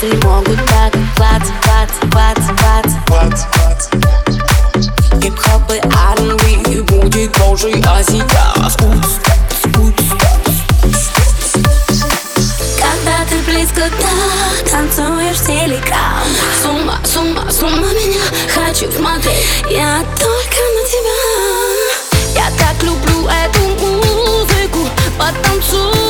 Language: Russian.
звезды могут так Клац, клац, клац, клац Клац, клац Гип-хоп и R&B будет кожей, а сейчас когда танцуешь телекам С ума, с ума, с ума меня хочу смотреть. Я только на тебя. Я так люблю эту музыку Потанцуй